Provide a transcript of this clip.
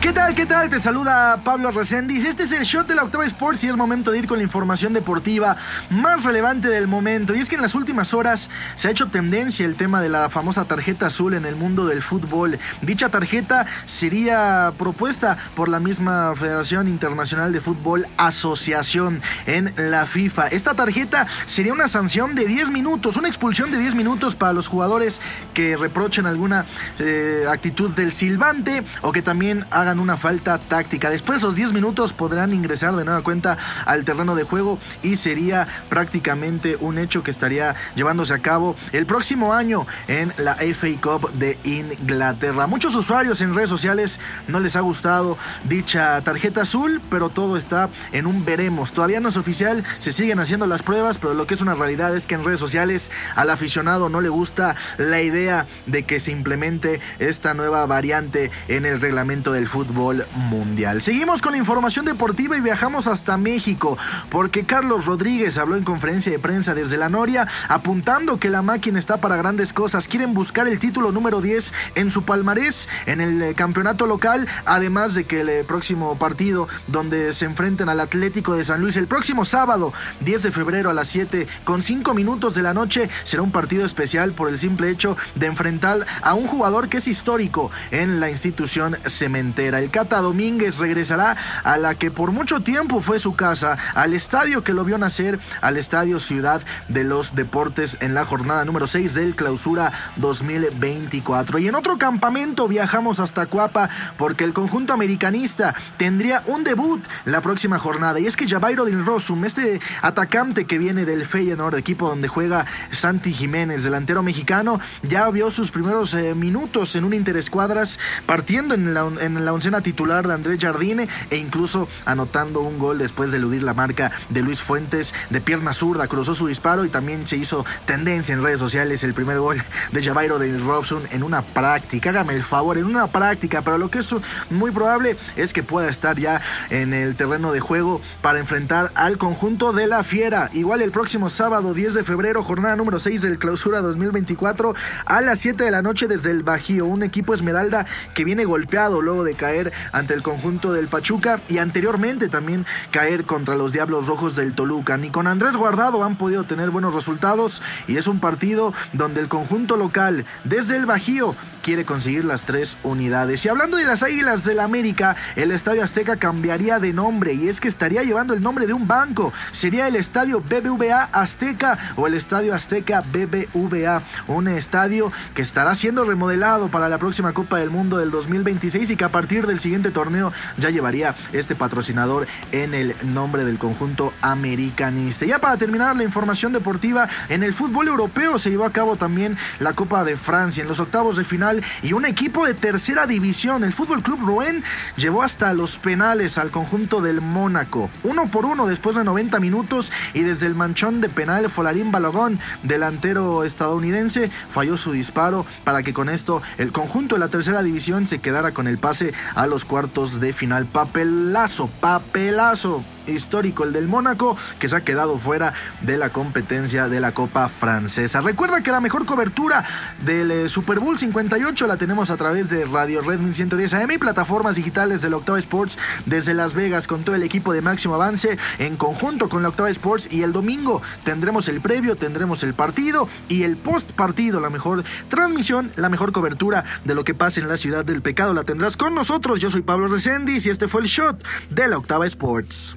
¿Qué tal? ¿Qué tal? Te saluda Pablo Reséndiz. Este es el shot de la Octava Sports y es momento de ir con la información deportiva más relevante del momento. Y es que en las últimas horas se ha hecho tendencia el tema de la famosa tarjeta azul en el mundo del fútbol. Dicha tarjeta sería propuesta por la misma Federación Internacional de Fútbol Asociación en la FIFA. Esta tarjeta sería una sanción de 10 minutos, una expulsión de 10 minutos para los jugadores que reprochen alguna eh, actitud del silbante o que también hagan una falta táctica. Después de esos 10 minutos podrán ingresar de nueva cuenta al terreno de juego y sería prácticamente un hecho que estaría llevándose a cabo el próximo año en la FA Cup de Inglaterra. Muchos usuarios en redes sociales no les ha gustado dicha tarjeta azul, pero todo está en un veremos. Todavía no es oficial, se siguen haciendo las pruebas, pero lo que es una realidad es que en redes sociales al aficionado no le gusta la idea de que se implemente esta nueva variante en el reglamento del fútbol fútbol mundial. Seguimos con la información deportiva y viajamos hasta México porque Carlos Rodríguez habló en conferencia de prensa desde la Noria apuntando que la máquina está para grandes cosas. Quieren buscar el título número 10 en su palmarés en el eh, campeonato local, además de que el eh, próximo partido donde se enfrenten al Atlético de San Luis el próximo sábado 10 de febrero a las 7 con 5 minutos de la noche será un partido especial por el simple hecho de enfrentar a un jugador que es histórico en la institución cementera. El Cata Domínguez regresará a la que por mucho tiempo fue su casa, al estadio que lo vio nacer, al estadio Ciudad de los Deportes en la jornada número 6 del Clausura 2024. Y en otro campamento viajamos hasta Cuapa porque el conjunto americanista tendría un debut la próxima jornada. Y es que Javairo Del Rosum, este atacante que viene del Feyenoord, equipo donde juega Santi Jiménez, delantero mexicano, ya vio sus primeros eh, minutos en un interescuadras partiendo en la, en oncena titular de Andrés Jardine e incluso anotando un gol después de eludir la marca de Luis Fuentes de pierna zurda, cruzó su disparo y también se hizo tendencia en redes sociales el primer gol de Javairo del Robson en una práctica, hágame el favor, en una práctica, pero lo que es muy probable es que pueda estar ya en el terreno de juego para enfrentar al conjunto de la Fiera. Igual el próximo sábado 10 de febrero, jornada número 6 del clausura 2024 a las 7 de la noche desde el Bajío, un equipo Esmeralda que viene golpeado luego de caer caer ante el conjunto del Pachuca y anteriormente también caer contra los Diablos Rojos del Toluca. Ni con Andrés Guardado han podido tener buenos resultados y es un partido donde el conjunto local desde el Bajío quiere conseguir las tres unidades. Y hablando de las Águilas del América, el Estadio Azteca cambiaría de nombre y es que estaría llevando el nombre de un banco. Sería el Estadio BBVA Azteca o el Estadio Azteca BBVA, un estadio que estará siendo remodelado para la próxima Copa del Mundo del 2026 y que a partir del siguiente torneo ya llevaría este patrocinador en el nombre del conjunto americanista. Ya para terminar la información deportiva, en el fútbol europeo se llevó a cabo también la Copa de Francia en los octavos de final y un equipo de tercera división, el Fútbol Club Rouen, llevó hasta los penales al conjunto del Mónaco. Uno por uno después de 90 minutos y desde el manchón de penal Folarín Balogón, delantero estadounidense, falló su disparo para que con esto el conjunto de la tercera división se quedara con el pase a los cuartos de final. Papelazo, papelazo histórico el del Mónaco que se ha quedado fuera de la competencia de la Copa Francesa. Recuerda que la mejor cobertura del eh, Super Bowl 58 la tenemos a través de Radio Red 1110 AM y plataformas digitales de la Octava Sports desde Las Vegas con todo el equipo de máximo avance en conjunto con la Octava Sports y el domingo tendremos el previo, tendremos el partido y el post partido, la mejor transmisión, la mejor cobertura de lo que pasa en la ciudad del pecado la tendrás con nosotros. Yo soy Pablo Reséndiz y este fue el shot de la Octava Sports.